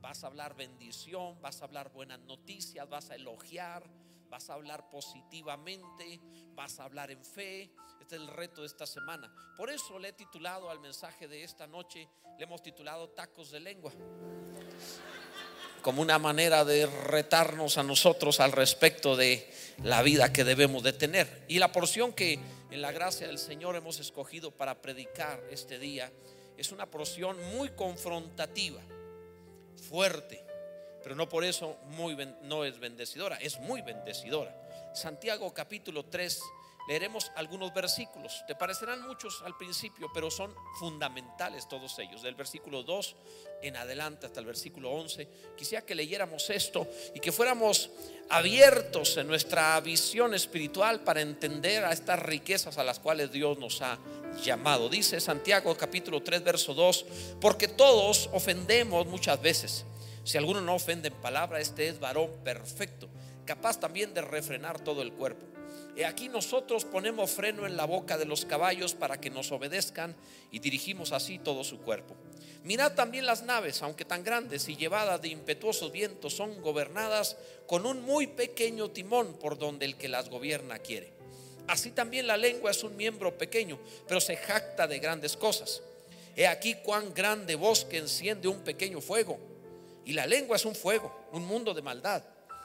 vas a hablar bendición, vas a hablar buenas noticias, vas a elogiar, vas a hablar positivamente, vas a hablar en fe. Este es el reto de esta semana. Por eso le he titulado al mensaje de esta noche, le hemos titulado Tacos de Lengua. Como una manera de retarnos a nosotros al respecto de la vida que debemos de tener. Y la porción que en la gracia del Señor hemos escogido para predicar este día es una porción muy confrontativa, fuerte, pero no por eso muy no es bendecidora, es muy bendecidora. Santiago capítulo 3, leeremos algunos versículos. Te parecerán muchos al principio, pero son fundamentales todos ellos. Del versículo 2 en adelante hasta el versículo 11. Quisiera que leyéramos esto y que fuéramos abiertos en nuestra visión espiritual para entender a estas riquezas a las cuales Dios nos ha llamado. Dice Santiago capítulo 3 verso 2, porque todos ofendemos muchas veces. Si alguno no ofende en palabra, este es varón perfecto, capaz también de refrenar todo el cuerpo. Aquí nosotros ponemos freno en la boca de los caballos para que nos obedezcan y dirigimos así todo su cuerpo. Mirad también las naves, aunque tan grandes y llevadas de impetuosos vientos, son gobernadas con un muy pequeño timón por donde el que las gobierna quiere. Así también la lengua es un miembro pequeño, pero se jacta de grandes cosas. He aquí cuán grande bosque enciende un pequeño fuego. Y la lengua es un fuego, un mundo de maldad.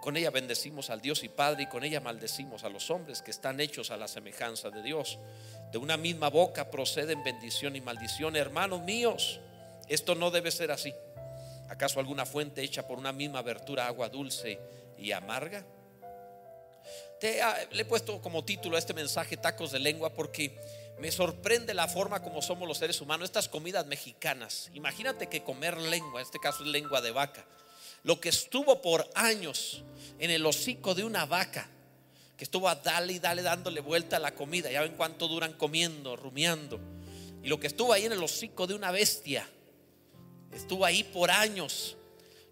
Con ella bendecimos al Dios y Padre y con ella maldecimos a los hombres que están hechos a la semejanza de Dios. De una misma boca proceden bendición y maldición. Hermanos míos, esto no debe ser así. ¿Acaso alguna fuente hecha por una misma abertura agua dulce y amarga? Te, le he puesto como título a este mensaje tacos de lengua porque me sorprende la forma como somos los seres humanos, estas comidas mexicanas. Imagínate que comer lengua, en este caso es lengua de vaca, lo que estuvo por años en el hocico de una vaca, que estuvo a dale y dale dándole vuelta a la comida, ya ven cuánto duran comiendo, rumiando, y lo que estuvo ahí en el hocico de una bestia, estuvo ahí por años.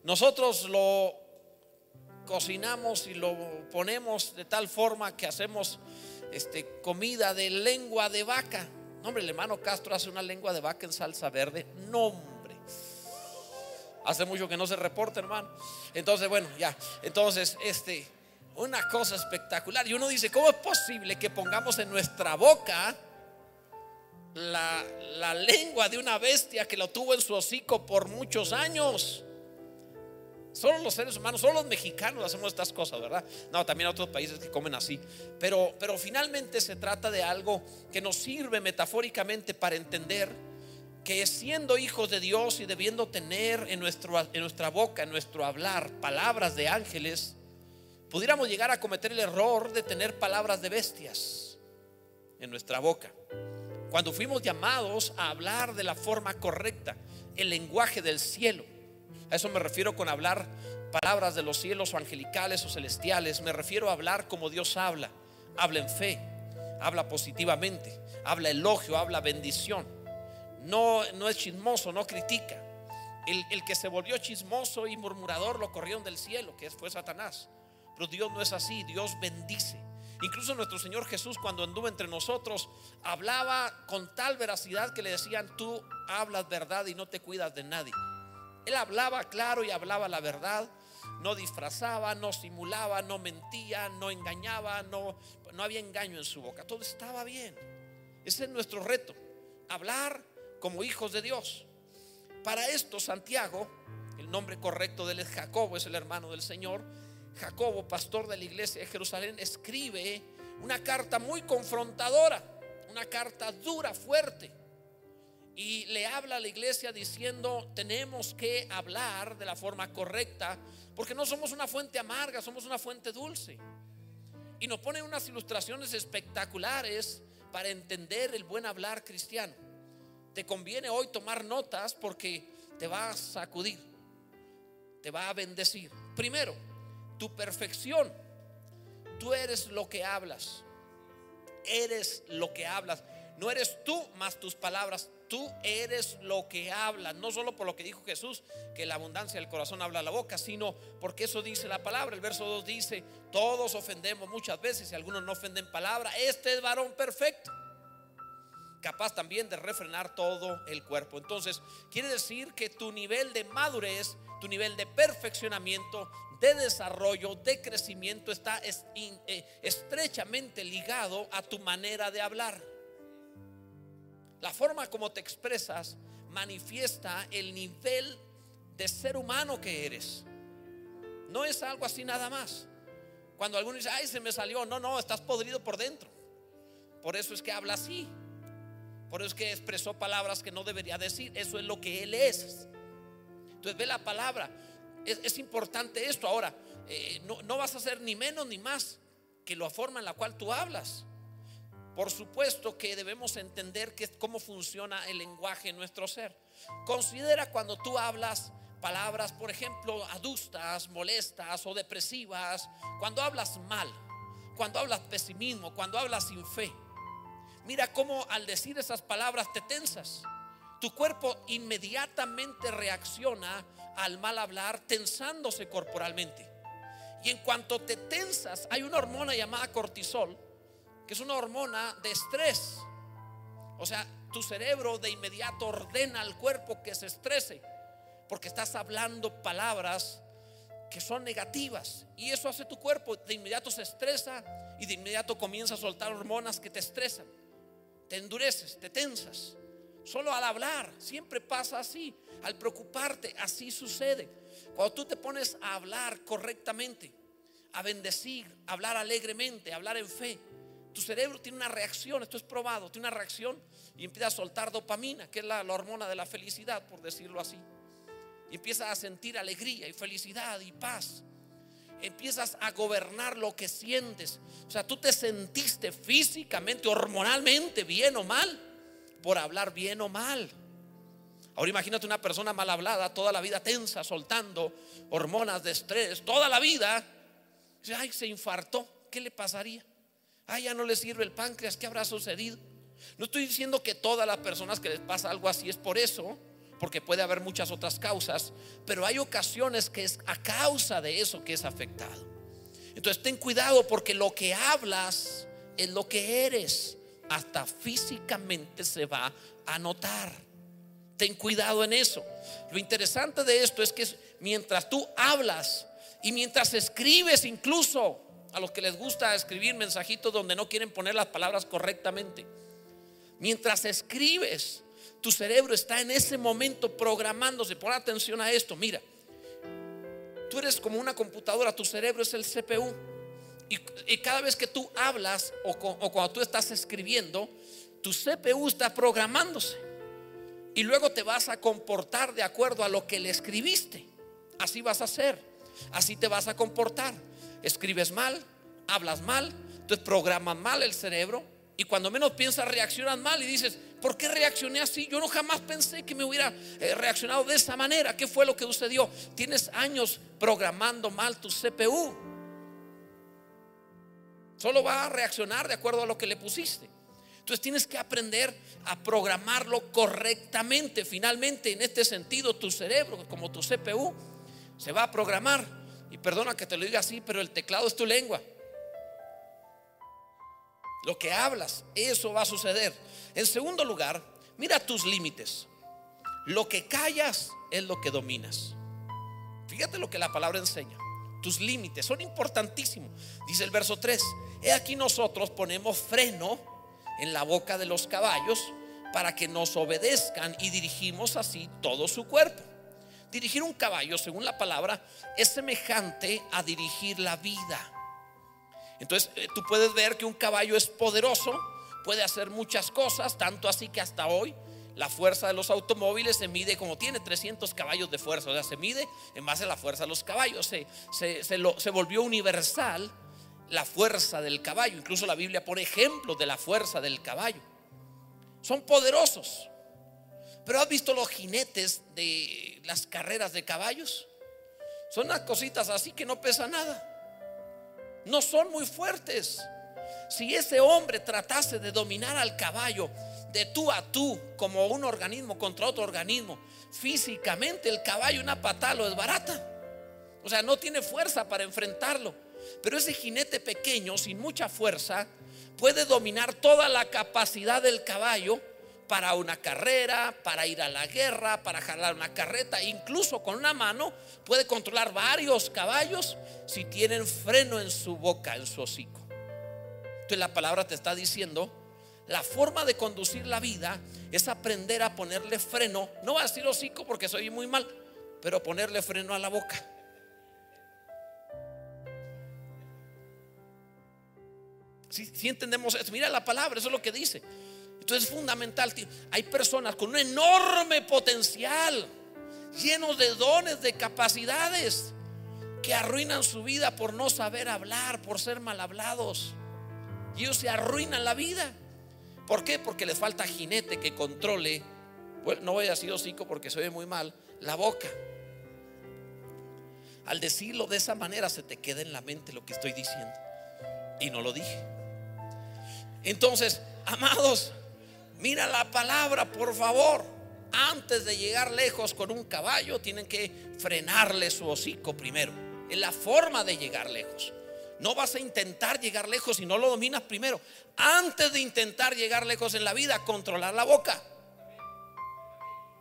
Nosotros lo cocinamos y lo ponemos de tal forma que hacemos este, comida de lengua de vaca. No, hombre, el hermano Castro hace una lengua de vaca en salsa verde. No. Hace mucho que no se reporta, hermano. Entonces, bueno, ya. Entonces, este, una cosa espectacular. Y uno dice, ¿cómo es posible que pongamos en nuestra boca la, la lengua de una bestia que lo tuvo en su hocico por muchos años? Solo los seres humanos, solo los mexicanos hacemos estas cosas, ¿verdad? No, también otros países que comen así. Pero, pero finalmente se trata de algo que nos sirve metafóricamente para entender que siendo hijos de Dios y debiendo tener en, nuestro, en nuestra boca, en nuestro hablar, palabras de ángeles, pudiéramos llegar a cometer el error de tener palabras de bestias en nuestra boca. Cuando fuimos llamados a hablar de la forma correcta, el lenguaje del cielo a eso me refiero con hablar palabras de los cielos o angelicales o celestiales. Me refiero a hablar como Dios habla. Habla en fe, habla positivamente, habla elogio, habla bendición. No, no es chismoso, no critica. El, el, que se volvió chismoso y murmurador lo corrieron del cielo, que fue Satanás. Pero Dios no es así, Dios bendice. Incluso nuestro Señor Jesús cuando anduvo entre nosotros hablaba con tal veracidad que le decían, tú hablas verdad y no te cuidas de nadie. Él hablaba claro y hablaba la verdad. No disfrazaba, no simulaba, no mentía, no engañaba, no, no había engaño en su boca. Todo estaba bien. Ese es nuestro reto. Hablar como hijos de Dios. Para esto Santiago, el nombre correcto de él es Jacobo, es el hermano del Señor. Jacobo, pastor de la iglesia de Jerusalén, escribe una carta muy confrontadora, una carta dura, fuerte y le habla a la iglesia diciendo, tenemos que hablar de la forma correcta, porque no somos una fuente amarga, somos una fuente dulce. Y nos pone unas ilustraciones espectaculares para entender el buen hablar cristiano. Te conviene hoy tomar notas porque te va a sacudir, te va a bendecir. Primero, tu perfección. Tú eres lo que hablas. eres lo que hablas. No eres tú más tus palabras. Tú eres lo que hablas. No solo por lo que dijo Jesús, que la abundancia del corazón habla la boca, sino porque eso dice la palabra. El verso 2 dice, todos ofendemos muchas veces y algunos no ofenden palabra. Este es varón perfecto. Capaz también de refrenar todo el cuerpo. Entonces, quiere decir que tu nivel de madurez, tu nivel de perfeccionamiento, de desarrollo, de crecimiento está eh, estrechamente ligado a tu manera de hablar. La forma como te expresas manifiesta el nivel de ser humano que eres. No es algo así nada más. Cuando alguno dice, ay, se me salió, no, no, estás podrido por dentro. Por eso es que habla así. Por eso es que expresó palabras que no debería decir. Eso es lo que él es. Entonces ve la palabra. Es, importante esto. Ahora, eh, no, no vas a ser ni menos ni más que la forma en la cual tú hablas. Por supuesto que debemos entender que, cómo funciona el lenguaje en nuestro ser. Considera cuando tú hablas palabras, por ejemplo, adustas, molestas o depresivas, cuando hablas mal, cuando hablas pesimismo, cuando hablas sin fe. Mira cómo al decir esas palabras te tensas. Tu cuerpo inmediatamente reacciona al mal hablar tensándose corporalmente. Y en cuanto te tensas, hay una hormona llamada cortisol que es una hormona de estrés. O sea, tu cerebro de inmediato ordena al cuerpo que se estrese, porque estás hablando palabras que son negativas. Y eso hace tu cuerpo, de inmediato se estresa y de inmediato comienza a soltar hormonas que te estresan. Te endureces, te tensas. Solo al hablar, siempre pasa así. Al preocuparte, así sucede. Cuando tú te pones a hablar correctamente, a bendecir, a hablar alegremente, a hablar en fe, tu cerebro tiene una reacción, esto es probado, tiene una reacción y empieza a soltar dopamina, que es la, hormona de la felicidad, por decirlo así. Y empiezas a sentir alegría y felicidad y paz. Empiezas a gobernar lo que sientes. O sea, tú te sentiste físicamente, hormonalmente, bien o mal, por hablar bien o mal. Ahora imagínate una persona mal hablada, toda la vida tensa, soltando hormonas de estrés, toda la vida. Ay, se infartó. ¿Qué le pasaría? ah, ya no le sirve el páncreas, ¿qué habrá sucedido? No estoy diciendo que todas las personas que les pasa algo así es por eso, porque puede haber muchas otras causas, pero hay ocasiones que es a causa de eso que es afectado. Entonces ten cuidado porque lo que hablas es lo que eres, hasta físicamente se va a notar. Ten cuidado en eso. Lo interesante de esto es que mientras tú hablas y mientras escribes incluso, a los que les gusta escribir mensajitos donde no quieren poner las palabras correctamente. Mientras escribes, tu cerebro está en ese momento programándose. Pon atención a esto. Mira, tú eres como una computadora, tu cerebro es el CPU. Y, cada vez que tú hablas o, cuando tú estás escribiendo, tu CPU está programándose. Y luego te vas a comportar de acuerdo a lo que le escribiste. Así vas a hacer. Así te vas a comportar escribes mal, hablas mal, entonces programas mal el cerebro y cuando menos piensas reaccionas mal y dices, ¿por qué reaccioné así? Yo no jamás pensé que me hubiera eh, reaccionado de esa manera. ¿Qué fue lo que sucedió? Tienes años programando mal tu CPU. Solo va a reaccionar de acuerdo a lo que le pusiste. Entonces tienes que aprender a programarlo correctamente. Finalmente, en este sentido, tu cerebro, como tu CPU, se va a programar y perdona que te lo diga así, pero el teclado es tu lengua. Lo que hablas, eso va a suceder. En segundo lugar, mira tus límites. Lo que callas es lo que dominas. Fíjate lo que la palabra enseña. Tus límites son importantísimos. Dice el verso 3. He aquí nosotros ponemos freno en la boca de los caballos para que nos obedezcan y dirigimos así todo su cuerpo. Dirigir un caballo, según la palabra, es semejante a dirigir la vida. Entonces, eh, tú puedes ver que un caballo es poderoso, puede hacer muchas cosas, tanto así que hasta hoy la fuerza de los automóviles se mide como tiene 300 caballos de fuerza, o sea, se mide en base a la fuerza de los caballos, se, se volvió universal la fuerza del caballo, incluso la Biblia pone ejemplos de la fuerza del caballo. Son poderosos, pero has visto los jinetes de las carreras de caballos? Son unas cositas así que no pesan nada. No son muy fuertes. Si ese hombre tratase de dominar al caballo de tú a tú, como un organismo contra otro organismo, físicamente el caballo una patada lo desbarata. O sea, no tiene fuerza para enfrentarlo. Pero ese jinete pequeño, sin mucha fuerza, puede dominar toda la capacidad del caballo para una carrera, para ir a la guerra, para jalar una carreta, incluso con una mano puede controlar varios caballos si tienen freno en su boca, en su hocico. Entonces la palabra te está diciendo, la forma de conducir la vida es aprender a ponerle freno, no a decir hocico porque soy muy mal, pero ponerle freno a la boca. Si, entendemos eso, mira la palabra, eso es lo que dice. Entonces es fundamental. Hay personas con un enorme potencial, llenos de dones, de capacidades, que arruinan su vida por no saber hablar, por ser mal hablados. Y ellos se arruinan la vida. ¿Por qué? Porque le falta jinete que controle, no voy a decir hocico porque se ve muy mal, la boca. Al decirlo de esa manera se te queda en la mente lo que estoy diciendo. Y no lo dije. Entonces, amados, mira la palabra, por favor. Antes de llegar lejos con un caballo, tienen que frenarle su hocico primero. Es la forma de llegar lejos. No vas a intentar llegar lejos si no lo dominas primero. Antes de intentar llegar lejos en la vida, controlar la boca.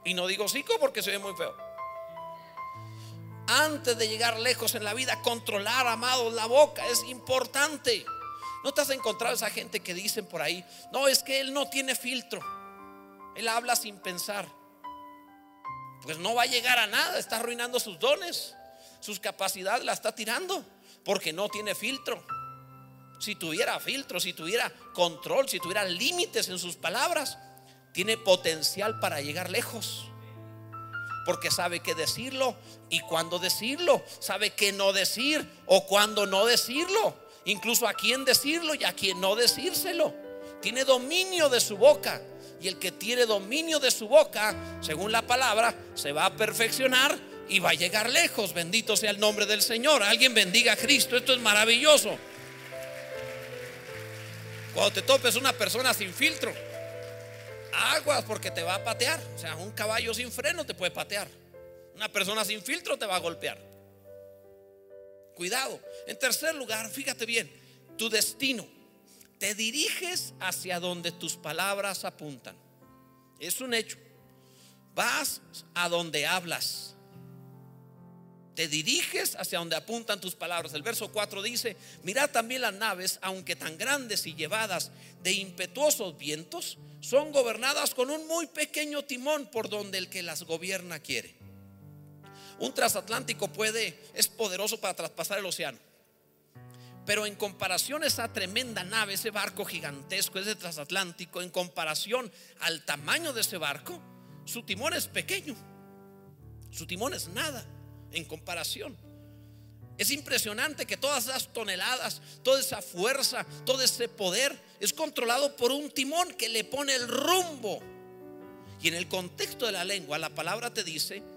Y no digo hocico porque se ve muy feo. Antes de llegar lejos en la vida, controlar, amados, la boca es importante. ¿No te has encontrado esa gente que dicen por ahí, no, es que él no tiene filtro? Él habla sin pensar. Pues no va a llegar a nada, está arruinando sus dones, sus capacidades la está tirando, porque no tiene filtro. Si tuviera filtro, si tuviera control, si tuviera límites en sus palabras, tiene potencial para llegar lejos. Porque sabe qué decirlo y cuándo decirlo, sabe qué no decir o cuándo no decirlo incluso a quién decirlo y a quién no decírselo. Tiene dominio de su boca. Y el que tiene dominio de su boca, según la palabra, se va a perfeccionar y va a llegar lejos. Bendito sea el nombre del Señor. Alguien bendiga a Cristo. Esto es maravilloso. Cuando te topes una persona sin filtro, aguas porque te va a patear. O sea, un caballo sin freno te puede patear. Una persona sin filtro te va a golpear. Cuidado. En tercer lugar, fíjate bien, tu destino. Te diriges hacia donde tus palabras apuntan. Es un hecho. Vas a donde hablas. Te diriges hacia donde apuntan tus palabras. El verso 4 dice, mirad también las naves, aunque tan grandes y llevadas de impetuosos vientos, son gobernadas con un muy pequeño timón por donde el que las gobierna quiere. Un transatlántico puede, es poderoso para traspasar el océano. Pero en comparación a esa tremenda nave, ese barco gigantesco, ese transatlántico, en comparación al tamaño de ese barco, su timón es pequeño. Su timón es nada en comparación. Es impresionante que todas esas toneladas, toda esa fuerza, todo ese poder es controlado por un timón que le pone el rumbo. Y en el contexto de la lengua, la palabra te dice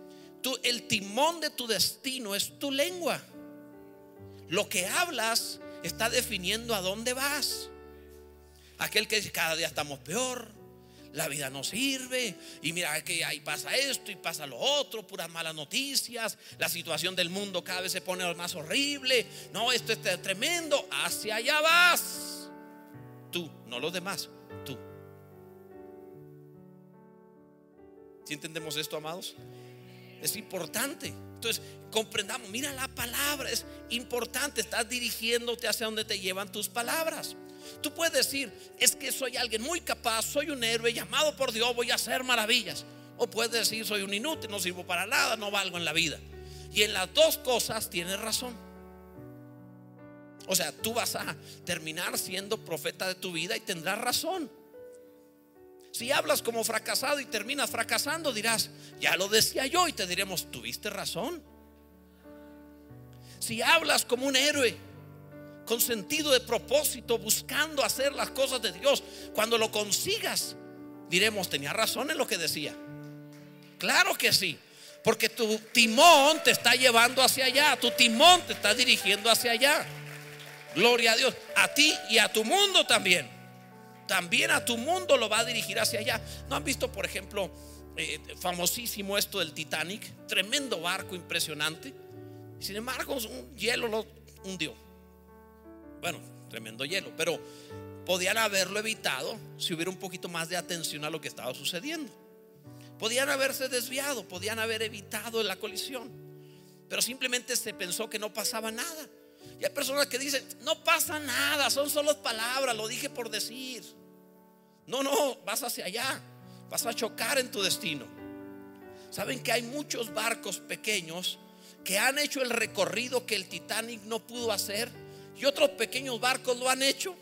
el timón de tu destino es tu lengua. Lo que hablas está definiendo a dónde vas. Aquel que dice cada día estamos peor, la vida no sirve, y mira que ahí pasa esto y pasa lo otro, puras malas noticias, la situación del mundo cada vez se pone más horrible, no, esto es tremendo, hacia allá vas. Tú, no los demás, tú. Si entendemos esto, amados? Es importante. Entonces, comprendamos, mira la palabra, es importante, estás dirigiéndote hacia donde te llevan tus palabras. Tú puedes decir, es que soy alguien muy capaz, soy un héroe llamado por Dios, voy a hacer maravillas. O puedes decir, soy un inútil, no sirvo para nada, no valgo en la vida. Y en las dos cosas tienes razón. O sea, tú vas a terminar siendo profeta de tu vida y tendrás razón. Si hablas como fracasado y terminas fracasando, dirás, ya lo decía yo y te diremos, tuviste razón. Si hablas como un héroe, con sentido de propósito, buscando hacer las cosas de Dios, cuando lo consigas, diremos, tenía razón en lo que decía. Claro que sí, porque tu timón te está llevando hacia allá, tu timón te está dirigiendo hacia allá. Gloria a Dios. A ti y a tu mundo también. También a tu mundo lo va a dirigir hacia allá. ¿No han visto, por ejemplo, eh, famosísimo esto del Titanic? Tremendo barco impresionante. Sin embargo, un hielo lo hundió. Bueno, tremendo hielo. Pero podían haberlo evitado si hubiera un poquito más de atención a lo que estaba sucediendo. Podían haberse desviado, podían haber evitado la colisión, pero simplemente se pensó que no pasaba nada. Y hay personas que dicen, no pasa nada, son solo palabras, lo dije por decir. No, no, vas hacia allá, vas a chocar en tu destino. Saben que hay muchos barcos pequeños que han hecho el recorrido que el Titanic no pudo hacer y otros pequeños barcos lo han hecho.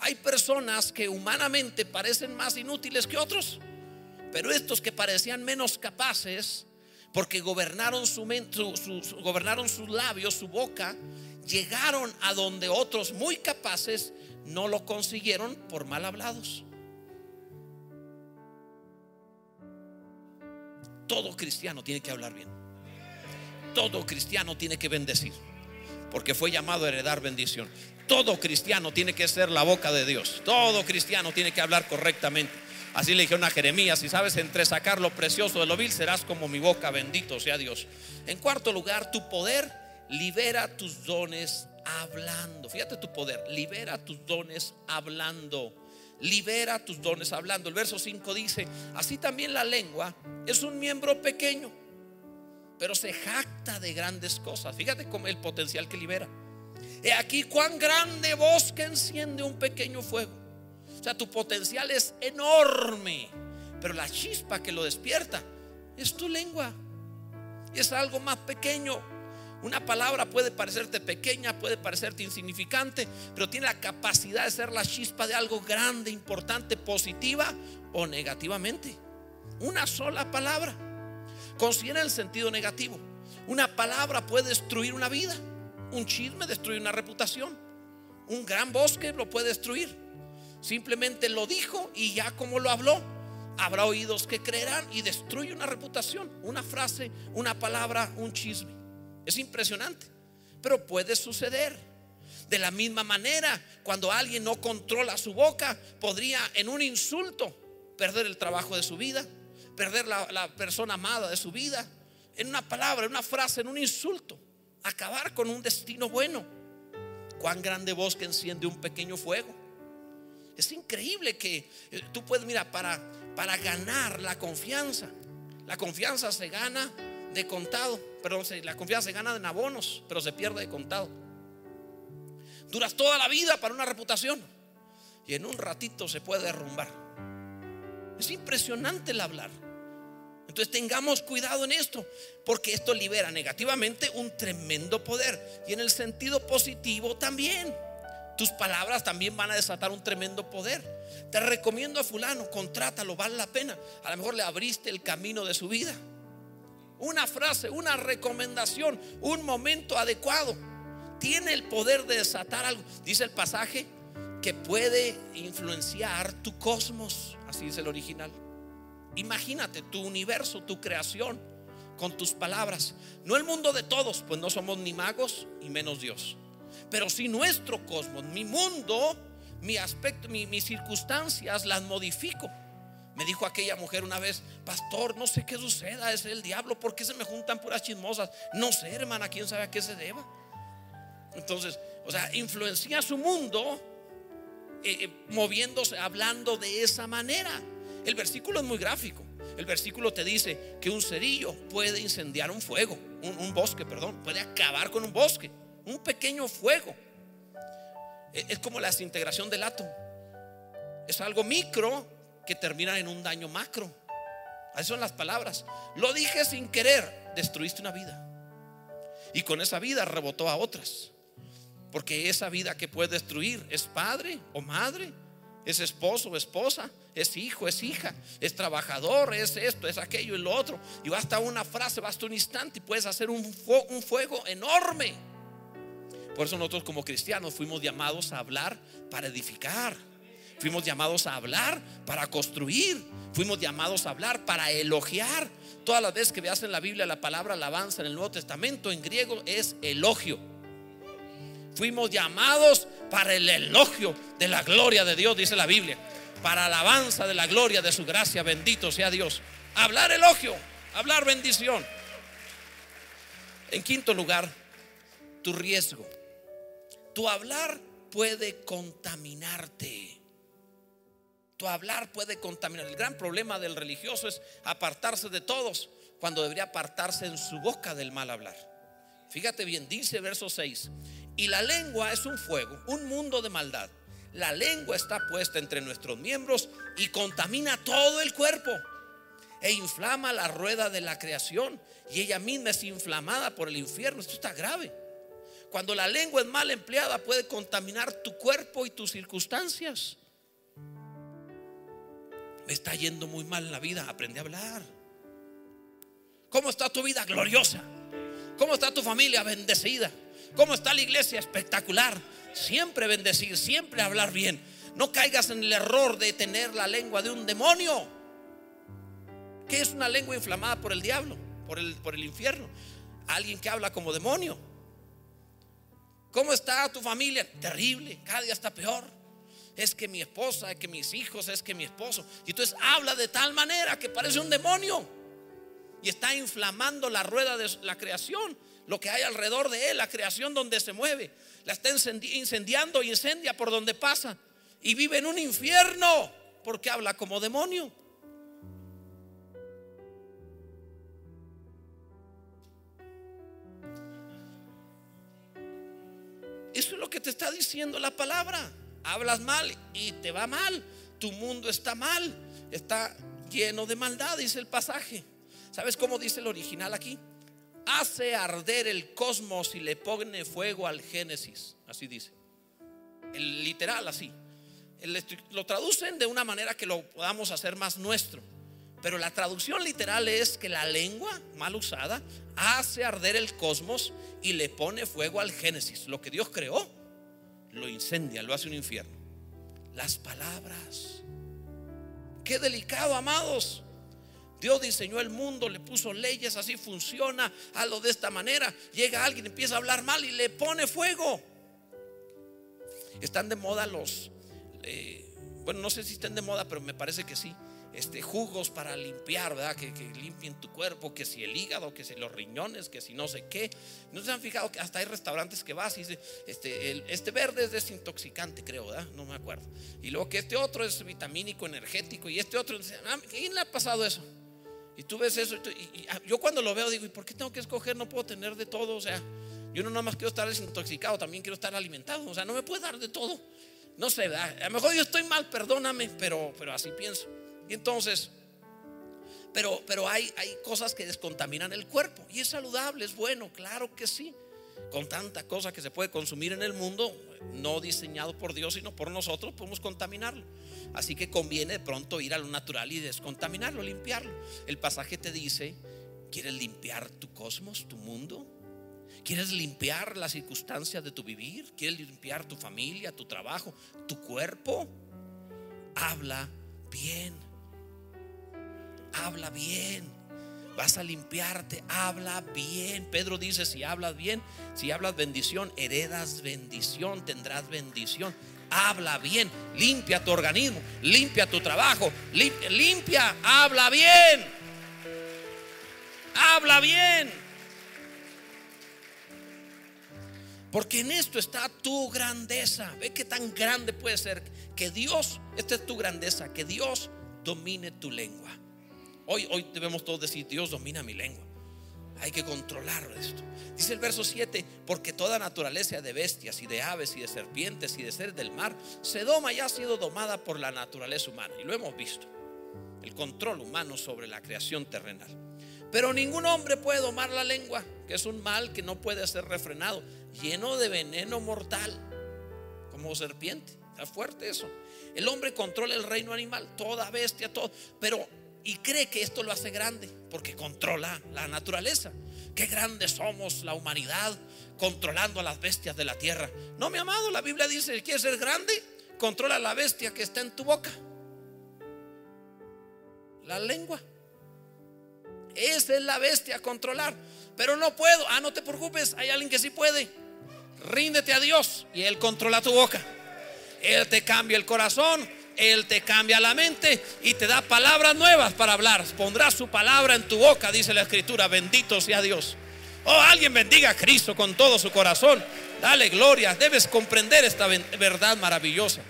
Hay personas que humanamente parecen más inútiles que otros, pero estos que parecían menos capaces, porque gobernaron, su, gobernaron sus labios, su boca, llegaron a donde otros muy capaces no lo consiguieron por mal hablados. Todo cristiano tiene que hablar bien. Todo cristiano tiene que bendecir, porque fue llamado a heredar bendición. Todo cristiano tiene que ser la boca de Dios. Todo cristiano tiene que hablar correctamente. Así le dijeron a Jeremías, si sabes entre sacar lo precioso de lo vil, serás como mi boca, bendito sea Dios. En cuarto lugar, tu poder libera tus dones hablando. Fíjate tu poder, libera tus dones hablando. Libera tus dones hablando. El verso 5 dice, así también la lengua es un miembro pequeño, pero se jacta de grandes cosas. Fíjate cómo el potencial que libera. He aquí cuán grande bosque enciende un pequeño fuego. O sea, tu potencial es enorme, pero la chispa que lo despierta es tu lengua. Es algo más pequeño. Una palabra puede parecerte pequeña, puede parecerte insignificante, pero tiene la capacidad de ser la chispa de algo grande, importante, positiva o negativamente. Una sola palabra. Considera el sentido negativo. Una palabra puede destruir una vida. Un chisme destruye una reputación. Un gran bosque lo puede destruir. Simplemente lo dijo y ya como lo habló, habrá oídos que creerán y destruye una reputación. Una frase, una palabra, un chisme. Es impresionante. Pero puede suceder. De la misma manera, cuando alguien no controla su boca, podría en un insulto perder el trabajo de su vida, perder la, persona amada de su vida. En una palabra, en una frase, en un insulto acabar con un destino bueno. Cuán grande bosque enciende un pequeño fuego. Es increíble que eh, tú puedes, mira, para, para ganar la confianza, la confianza se gana de contado, perdón, la confianza se gana de abonos, pero se pierde de contado. Duras toda la vida para una reputación y en un ratito se puede derrumbar. Es impresionante el hablar. Entonces tengamos cuidado en esto, porque esto libera negativamente un tremendo poder. Y en el sentido positivo también. Tus palabras también van a desatar un tremendo poder. Te recomiendo a fulano, contrátalo, vale la pena. A lo mejor le abriste el camino de su vida. Una frase, una recomendación, un momento adecuado. Tiene el poder de desatar algo. Dice el pasaje que puede influenciar tu cosmos. Así dice el original. Imagínate tu universo, tu creación, con tus palabras. No el mundo de todos, pues no somos ni magos y menos Dios. Pero si nuestro cosmos, mi mundo, mi aspecto, mis circunstancias las modifico. Me dijo aquella mujer una vez, pastor, no sé qué suceda, es el diablo, ¿por qué se me juntan puras chismosas? No sé, hermana, quién sabe a qué se deba. Entonces, o sea, influencia su mundo eh, eh, moviéndose, hablando de esa manera. El versículo es muy gráfico. El versículo te dice que un cerillo puede incendiar un fuego, un, bosque, perdón, puede acabar con un bosque, un pequeño fuego. E, es como la desintegración del átomo. Es algo micro que termina en un daño macro. Esas son las palabras. Lo dije sin querer, destruiste una vida. Y con esa vida rebotó a otras. Porque esa vida que puede destruir es padre o madre, es esposo o esposa, es hijo, es hija, es trabajador, es esto, es aquello y lo otro. Y basta una frase, basta un instante y puedes hacer un, un fuego enorme. Por eso nosotros como cristianos fuimos llamados a hablar para edificar. Fuimos llamados a hablar para construir. Fuimos llamados a hablar para elogiar. Todas las veces que veas en la Biblia la palabra alabanza en el Nuevo Testamento en griego es elogio. Fuimos llamados para el elogio de la gloria de Dios, dice la Biblia. Para alabanza de la gloria de su gracia, bendito sea Dios. Hablar elogio, hablar bendición. En quinto lugar, tu riesgo. Tu hablar puede contaminarte. Tu hablar puede contaminar. El gran problema del religioso es apartarse de todos cuando debería apartarse en su boca del mal hablar. Fíjate bien, dice verso 6, y la lengua es un fuego, un mundo de maldad. La lengua está puesta entre nuestros miembros y contamina todo el cuerpo e inflama la rueda de la creación y ella misma es inflamada por el infierno. Esto está grave. Cuando la lengua es mal empleada puede contaminar tu cuerpo y tus circunstancias. Me está yendo muy mal en la vida, aprende a hablar. ¿Cómo está tu vida gloriosa? ¿Cómo está tu familia bendecida? ¿Cómo está la iglesia espectacular? Siempre bendecir, siempre hablar bien. No caigas en el error de tener la lengua de un demonio. ¿Qué es una lengua inflamada por el diablo? Por el, por el infierno. Alguien que habla como demonio. ¿Cómo está tu familia? Terrible, cada día está peor. Es que mi esposa, es que mis hijos, es que mi esposo. Y entonces habla de tal manera que parece un demonio. Y está inflamando la rueda de la creación, lo que hay alrededor de él, la creación donde se mueve. La está incendiando y incendia por donde pasa. Y vive en un infierno porque habla como demonio. Eso es lo que te está diciendo la palabra. Hablas mal y te va mal. Tu mundo está mal. Está lleno de maldad, dice el pasaje. ¿Sabes cómo dice el original aquí? Hace arder el cosmos y le pone fuego al Génesis. Así dice. El literal así. lo traducen de una manera que lo podamos hacer más nuestro. Pero la traducción literal es que la lengua mal usada hace arder el cosmos y le pone fuego al Génesis. Lo que Dios creó, lo incendia, lo hace un infierno. Las palabras. Qué delicado, amados. Dios diseñó el mundo, le puso leyes, así funciona, hazlo de esta manera. Llega alguien, empieza a hablar mal y le pone fuego. Están de moda los, eh, bueno, no sé si están de moda, pero me parece que sí este, jugos para limpiar, ¿verdad? Que, limpien tu cuerpo, que si el hígado, que si los riñones, que si no sé qué. ¿No se han fijado que hasta hay restaurantes que vas y dice, este, este verde es desintoxicante, creo, ¿verdad? No me acuerdo. Y luego que este otro es vitamínico, energético, y este otro, ah, ¿quién le ha pasado eso? Y tú ves eso, y, ah, yo cuando lo veo digo, ¿y por qué tengo que escoger? No puedo tener de todo, o sea, yo no nada más quiero estar desintoxicado, también quiero estar alimentado, o sea, no me puede dar de todo. No sé, ¿verdad? a lo mejor yo estoy mal, perdóname, pero, pero así pienso. Entonces, pero, pero hay, hay cosas que descontaminan el cuerpo. Y es saludable, es bueno, claro que sí. Con tanta cosa que se puede consumir en el mundo, no diseñado por Dios, sino por nosotros, podemos contaminarlo. Así que conviene de pronto ir a lo natural y descontaminarlo, limpiarlo. El pasaje te dice, ¿quieres limpiar tu cosmos, tu mundo? ¿Quieres limpiar las circunstancias de tu vivir? ¿Quieres limpiar tu familia, tu trabajo, tu cuerpo? Habla bien habla bien. Vas a limpiarte, habla bien. Pedro dice, si hablas bien, si hablas bendición, heredas bendición, tendrás bendición. Habla bien, limpia tu organismo, limpia tu trabajo, limpia, habla bien. Habla bien. Porque en esto está tu grandeza. Ve que tan grande puede ser que Dios, esta es tu grandeza, que Dios domine tu lengua. Hoy, hoy debemos todos decir, Dios domina mi lengua. Hay que controlar esto. Dice el verso 7, porque toda naturaleza de bestias y de aves y de serpientes y de seres del mar se doma y ha sido domada por la naturaleza humana. Y lo hemos visto. El control humano sobre la creación terrenal. Pero ningún hombre puede domar la lengua, que es un mal que no puede ser refrenado, lleno de veneno mortal, como serpiente. Está fuerte eso. El hombre controla el reino animal, toda bestia, todo. Pero y cree que esto lo hace grande porque controla la naturaleza. Qué grandes somos la humanidad controlando a las bestias de la tierra. No, mi amado, la Biblia dice, ¿quieres ser grande? Controla la bestia que está en tu boca. La lengua. Esa es la bestia, controlar. Pero no puedo. Ah, no te preocupes, hay alguien que sí puede. Ríndete a Dios y Él controla tu boca. Él te cambia el corazón, Él te cambia la mente y te da palabras nuevas para hablar. Pondrá su palabra en tu boca, dice la Escritura. Bendito sea Dios. Oh, alguien bendiga a Cristo con todo su corazón. Dale gloria. Debes comprender esta verdad maravillosa.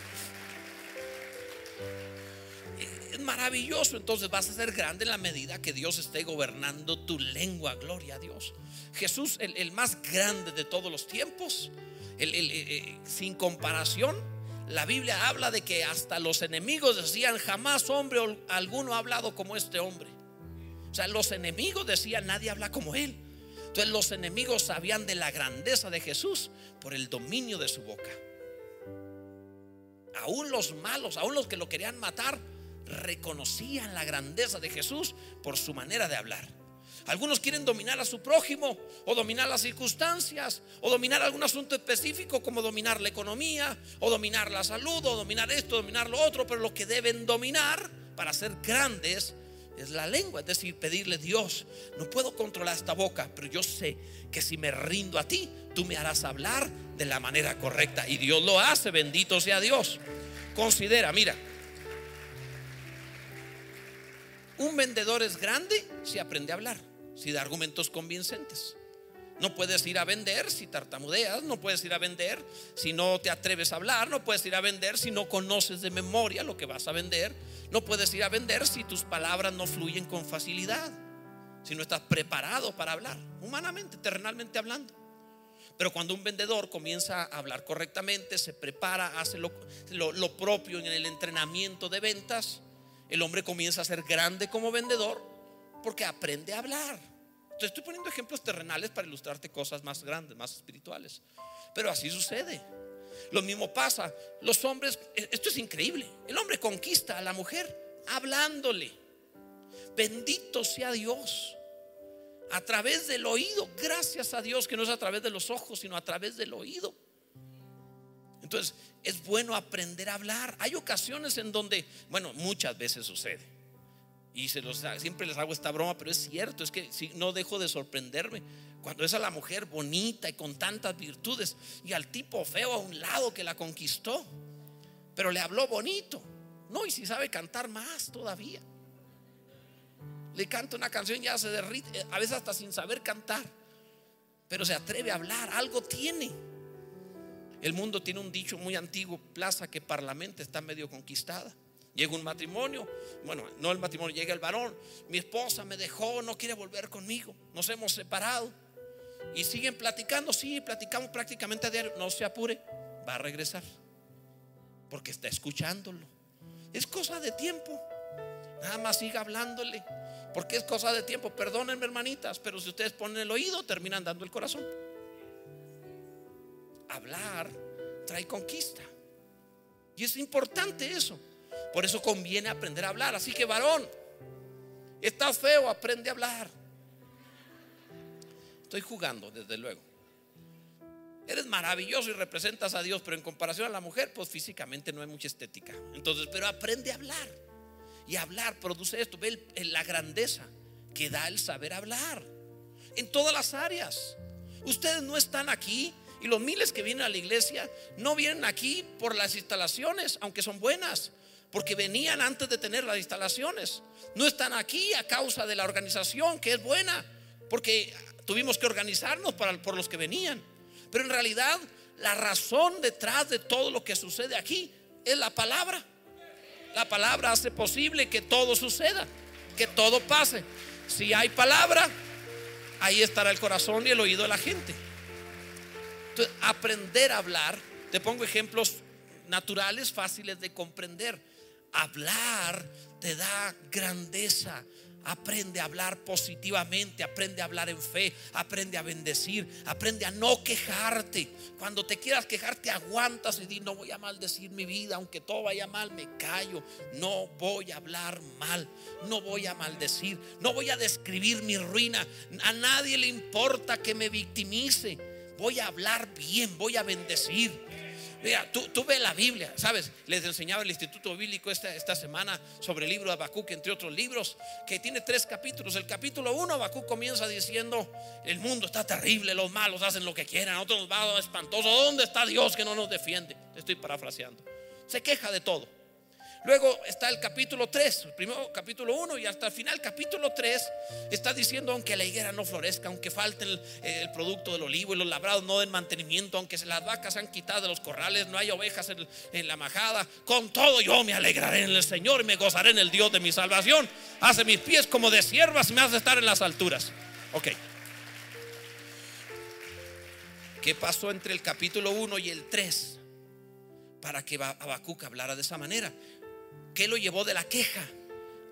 Es maravilloso. Entonces vas a ser grande en la medida que Dios esté gobernando tu lengua. Gloria a Dios. Jesús, el, más grande de todos los tiempos, eh, sin comparación. La Biblia habla de que hasta los enemigos decían, jamás hombre alguno ha hablado como este hombre. O sea, los enemigos decían, nadie habla como él. Entonces los enemigos sabían de la grandeza de Jesús por el dominio de su boca. Aún los malos, aún los que lo querían matar, reconocían la grandeza de Jesús por su manera de hablar. Algunos quieren dominar a su prójimo o dominar las circunstancias o dominar algún asunto específico como dominar la economía o dominar la salud o dominar esto, dominar lo otro, pero lo que deben dominar para ser grandes es la lengua, es decir, pedirle Dios, no puedo controlar esta boca, pero yo sé que si me rindo a ti, tú me harás hablar de la manera correcta. Y Dios lo hace, bendito sea Dios. Considera, mira, un vendedor es grande si aprende a hablar, si da argumentos convincentes. No puedes ir a vender si tartamudeas, no puedes ir a vender si no te atreves a hablar, no puedes ir a vender si no conoces de memoria lo que vas a vender, no puedes ir a vender si tus palabras no fluyen con facilidad, si no estás preparado para hablar, humanamente, terrenalmente hablando. Pero cuando un vendedor comienza a hablar correctamente, se prepara, hace lo, lo propio en el entrenamiento de ventas, el hombre comienza a ser grande como vendedor porque aprende a hablar. Te estoy poniendo ejemplos terrenales para ilustrarte cosas más grandes, más espirituales. Pero así sucede. Lo mismo pasa. Los hombres, e, esto es increíble. El hombre conquista a la mujer hablándole. Bendito sea Dios. A través del oído. Gracias a Dios que no es a través de los ojos, sino a través del oído. Entonces, es bueno aprender a hablar. Hay ocasiones en donde, bueno, muchas veces sucede y se los, siempre les hago esta broma, pero es cierto, es que si, no dejo de sorprenderme. Cuando es a la mujer bonita y con tantas virtudes y al tipo feo a un lado que la conquistó, pero le habló bonito. No, y si sabe cantar más todavía. Le canta una canción y ya se derrite, a veces hasta sin saber cantar, pero se atreve a hablar, algo tiene. El mundo tiene un dicho muy antiguo, plaza que parlamento está medio conquistada. Llega un matrimonio, bueno, no el matrimonio, llega el varón, mi esposa me dejó, no quiere volver conmigo, nos hemos separado. Y siguen platicando, sí, platicamos prácticamente a diario, no se apure, va a regresar, porque está escuchándolo. Es cosa de tiempo, nada más siga hablándole, porque es cosa de tiempo. Perdónenme, hermanitas, pero si ustedes ponen el oído, terminan dando el corazón. Hablar trae conquista. Y es importante eso. Por eso conviene aprender a hablar. Así que varón, estás feo, aprende a hablar. Estoy jugando, desde luego. Eres maravilloso y representas a Dios, pero en comparación a la mujer, pues físicamente no hay mucha estética. Entonces, pero aprende a hablar. Y hablar produce esto. Ve la grandeza que da el saber hablar. En todas las áreas. Ustedes no están aquí y los miles que vienen a la iglesia no vienen aquí por las instalaciones, aunque son buenas porque venían antes de tener las instalaciones. No están aquí a causa de la organización, que es buena, porque tuvimos que organizarnos para, por los que venían. Pero en realidad la razón detrás de todo lo que sucede aquí es la palabra. La palabra hace posible que todo suceda, que todo pase. Si hay palabra, ahí estará el corazón y el oído de la gente. Aprender a hablar, te pongo ejemplos naturales, fáciles de comprender hablar te da grandeza. Aprende a hablar positivamente, aprende a hablar en fe, aprende a bendecir, aprende a no quejarte. Cuando te quieras quejar, te aguantas y di, no voy a maldecir mi vida, aunque todo vaya mal, me callo. No voy a hablar mal, no voy a maldecir, no voy a describir mi ruina. A nadie le importa que me victimice. Voy a hablar bien, voy a bendecir. Mira, tú, tú ves la Biblia, ¿sabes? Les enseñaba el Instituto Bíblico esta, esta semana sobre el libro de Habacuc, entre otros libros, que tiene tres capítulos. El capítulo 1, Habacuc comienza diciendo, el mundo está terrible, los malos hacen lo que quieran, otros va espantoso, ¿dónde está Dios que no nos defiende? Estoy parafraseando. Se queja de todo. Luego está el capítulo 3, el primero capítulo 1 y hasta el final capítulo 3 está diciendo aunque la higuera no florezca, aunque falte el, producto del olivo y los labrados no den mantenimiento, aunque las vacas se han quitado de los corrales, no hay ovejas en, en, la majada, con todo yo me alegraré en el Señor y me gozaré en el Dios de mi salvación. Hace mis pies como de siervas y me hace estar en las alturas. Ok. ¿Qué pasó entre el capítulo 1 y el 3? Para que Habacuc hablara de esa manera. ¿Qué lo llevó de la queja?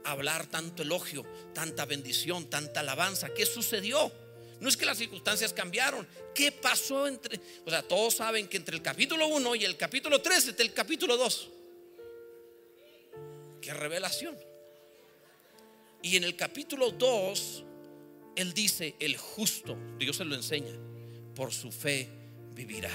Hablar tanto elogio, tanta bendición, tanta alabanza. ¿Qué sucedió? No es que las circunstancias cambiaron. ¿Qué pasó entre... O sea, todos saben que entre el capítulo 1 y el capítulo 3 está el capítulo 2. Qué revelación. Y en el capítulo 2, Él dice, el justo, Dios se lo enseña, por su fe vivirá.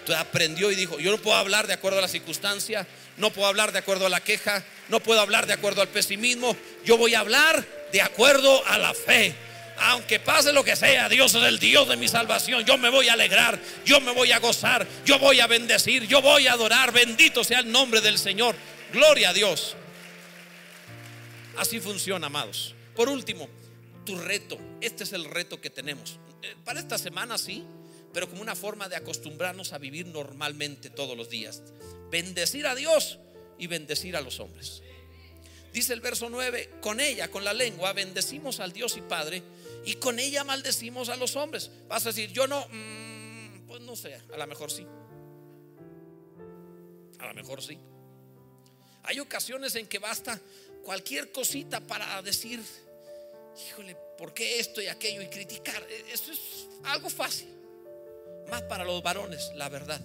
Entonces aprendió y dijo, yo no puedo hablar de acuerdo a la circunstancia, no puedo hablar de acuerdo a la queja, no puedo hablar de acuerdo al pesimismo, yo voy a hablar de acuerdo a la fe. Aunque pase lo que sea, Dios es el Dios de mi salvación. Yo me voy a alegrar, yo me voy a gozar, yo voy a bendecir, yo voy a adorar. Bendito sea el nombre del Señor. Gloria a Dios. Así funciona, amados. Por último, tu reto. Este es el reto que tenemos. Eh, para esta semana sí, pero como una forma de acostumbrarnos a vivir normalmente todos los días. Bendecir a Dios y bendecir a los hombres. Dice el verso 9, con ella, con la lengua, bendecimos al Dios y Padre y con ella maldecimos a los hombres. Vas a decir, yo no, mm, pues no sé, a lo mejor sí. A lo mejor sí. Hay ocasiones en que basta cualquier cosita para decir, híjole, ¿por qué esto y aquello? Y criticar. E, eso es algo fácil más para los varones, la verdad.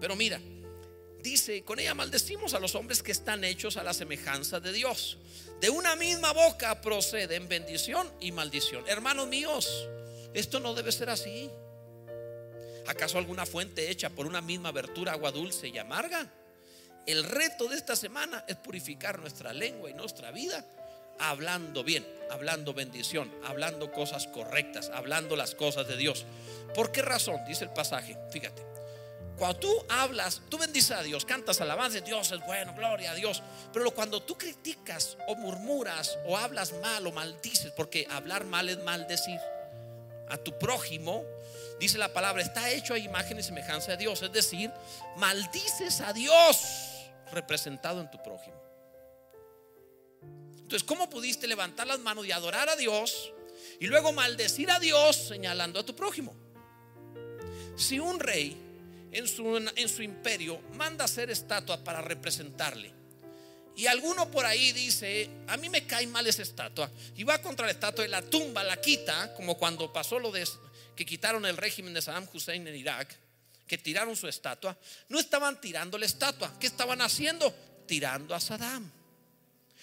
Pero mira, dice, con ella maldecimos a los hombres que están hechos a la semejanza de Dios. De una misma boca proceden bendición y maldición. Hermanos míos, esto no debe ser así. ¿Acaso alguna fuente hecha por una misma abertura agua dulce y amarga? El reto de esta semana es purificar nuestra lengua y nuestra vida hablando bien, hablando bendición, hablando cosas correctas, hablando las cosas de Dios. ¿Por qué razón? Dice el pasaje, fíjate. Cuando tú hablas, tú bendices a Dios, cantas alabanza, Dios es bueno, gloria a Dios. Pero cuando tú criticas o murmuras o hablas mal o maldices, porque hablar mal es maldecir a tu prójimo, dice la palabra, está hecho a imagen y semejanza de Dios. Es decir, maldices a Dios representado en tu prójimo. Entonces, ¿cómo pudiste levantar las manos y adorar a Dios y luego maldecir a Dios señalando a tu prójimo? Si un rey en su, en su imperio manda hacer estatua para representarle, y alguno por ahí dice, a mí me cae mal esa estatua, y va contra la estatua y la tumba, la quita, como cuando pasó lo de que quitaron el régimen de Saddam Hussein en Irak, que tiraron su estatua, no estaban tirando la estatua, ¿qué estaban haciendo? Tirando a Saddam.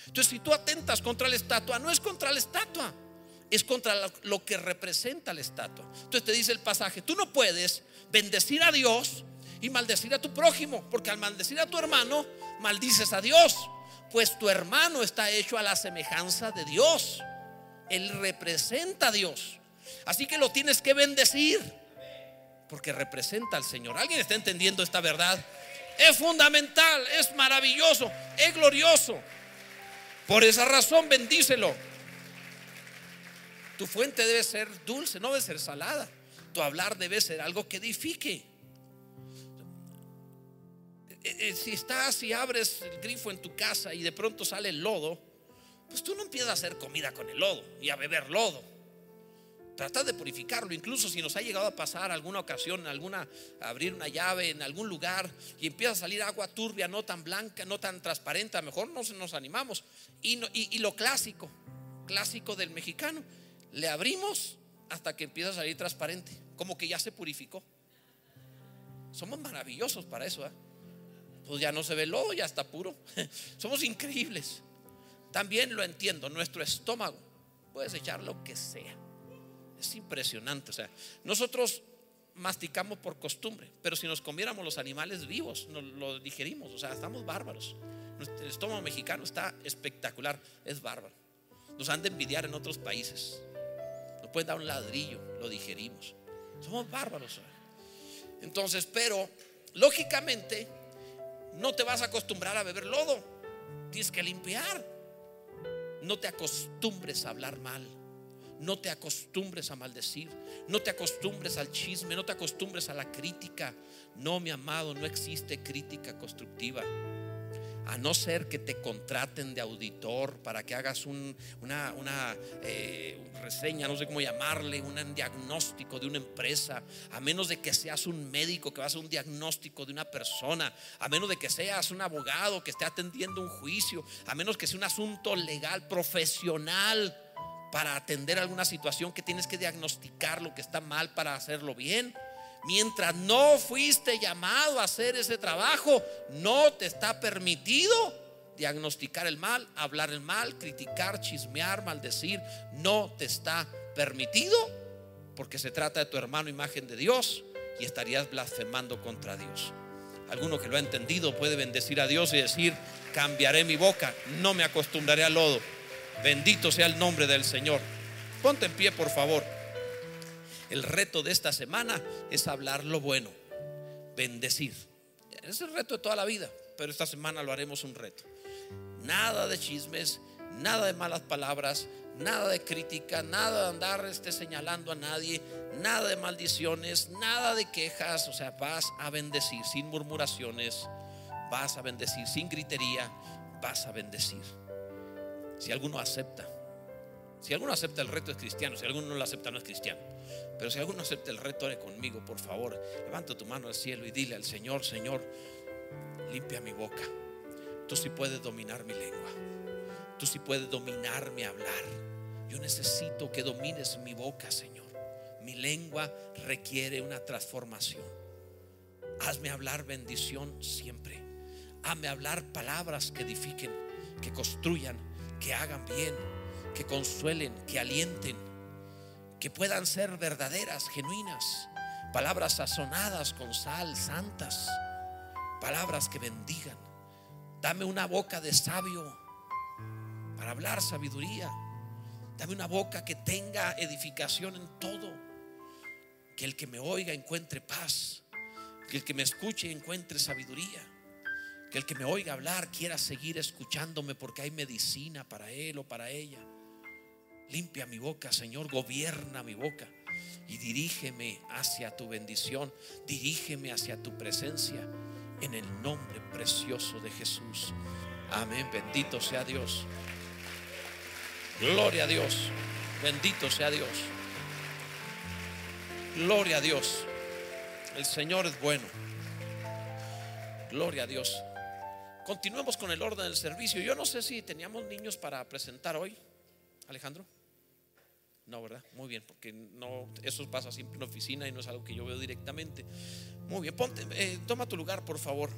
Entonces, si tú atentas contra la estatua, no es contra la estatua, es contra lo que representa la estatua. Entonces te dice el pasaje, tú no puedes bendecir a Dios y maldecir a tu prójimo, porque al maldecir a tu hermano, maldices a Dios, pues tu hermano está hecho a la semejanza de Dios. Él representa a Dios. Así que lo tienes que bendecir, porque representa al Señor. ¿Alguien está entendiendo esta verdad? Es fundamental, es maravilloso, es glorioso. Por esa razón, bendícelo. Tu fuente debe ser dulce, no debe ser salada. Tu hablar debe ser algo que edifique. Eh, eh, si estás y abres el grifo en tu casa y de pronto sale el lodo, pues tú no empiezas a hacer comida con el lodo y a beber lodo. Trata de purificarlo, incluso si nos ha llegado a pasar alguna ocasión, alguna abrir una llave en algún lugar y empieza a salir agua turbia, no tan blanca, no tan transparente, a lo mejor no nos animamos. Y, lo clásico, clásico del mexicano, le abrimos hasta que empieza a salir transparente, como que ya se purificó. Somos maravillosos para eso. ¿eh? Pues ya no se ve lodo, ya está puro. Somos increíbles. También lo entiendo, nuestro estómago, puedes echar lo que sea. Es impresionante. O sea, nosotros masticamos por costumbre, pero si nos comiéramos los animales vivos, nos lo digerimos, o sea, estamos bárbaros. El estómago mexicano está espectacular, es bárbaro. Nos han de envidiar en otros países. Nos pueden dar un ladrillo, lo digerimos. Somos bárbaros. Entonces, pero lógicamente no te vas a acostumbrar a beber lodo. Tienes que limpiar. No te acostumbres a hablar mal. No te acostumbres a maldecir. No te acostumbres al chisme. No te acostumbres a la crítica. No, mi amado, no existe crítica constructiva a no ser que te contraten de auditor para que hagas una, eh, reseña, no sé cómo llamarle, un diagnóstico de una empresa, a menos de que seas un médico que va a hacer un diagnóstico de una persona, a menos de que seas un abogado que esté atendiendo un juicio, a menos que sea un asunto legal, profesional, para atender alguna situación que tienes que diagnosticar lo que está mal para hacerlo bien. Mientras no fuiste llamado a hacer ese trabajo, no te está permitido diagnosticar el mal, hablar el mal, criticar, chismear, maldecir. No te está permitido porque se trata de tu hermano imagen de Dios y estarías blasfemando contra Dios. Alguno que lo ha entendido puede bendecir a Dios y decir, cambiaré mi boca, no me acostumbraré al lodo. Bendito sea el nombre del Señor. Ponte en pie, por favor. El reto de esta semana es hablar lo bueno, bendecir. Es el reto de toda la vida, pero esta semana lo haremos un reto. Nada de chismes, nada de malas palabras, nada de crítica, nada de andar este, señalando a nadie, nada de maldiciones, nada de quejas. O sea, vas a bendecir sin murmuraciones, vas a bendecir sin gritería, vas a bendecir. Si alguno acepta, si alguno acepta el reto es cristiano, si alguno no lo acepta no es cristiano. Pero si alguno acepta el reto, ore conmigo, por favor. Levanta tu mano al cielo y dile al Señor, Señor, limpia mi boca. Tú sí puedes dominar mi lengua. Tú sí puedes dominar mi hablar. Yo necesito que domines mi boca, Señor. Mi lengua requiere una transformación. Hazme hablar bendición siempre. Hazme hablar palabras que edifiquen, que construyan, que hagan bien, que consuelen, que alienten que puedan ser verdaderas, genuinas, palabras sazonadas con sal, santas, palabras que bendigan. Dame una boca de sabio para hablar sabiduría. Dame una boca que tenga edificación en todo. Que el que me oiga encuentre paz. Que el que me escuche encuentre sabiduría. Que el que me oiga hablar quiera seguir escuchándome porque hay medicina para él o para ella. Limpia mi boca, Señor, gobierna mi boca y dirígeme hacia tu bendición, dirígeme hacia tu presencia en el nombre precioso de Jesús. Amén, bendito sea Dios. Gloria a Dios, bendito sea Dios. Gloria a Dios. El Señor es bueno. Gloria a Dios. Continuemos con el orden del servicio. Yo no sé si teníamos niños para presentar hoy. Alejandro. No, ¿verdad? Muy bien, porque no, eso pasa siempre en oficina y no es algo que yo veo directamente. Muy bien, ponte, eh, toma tu lugar, por favor.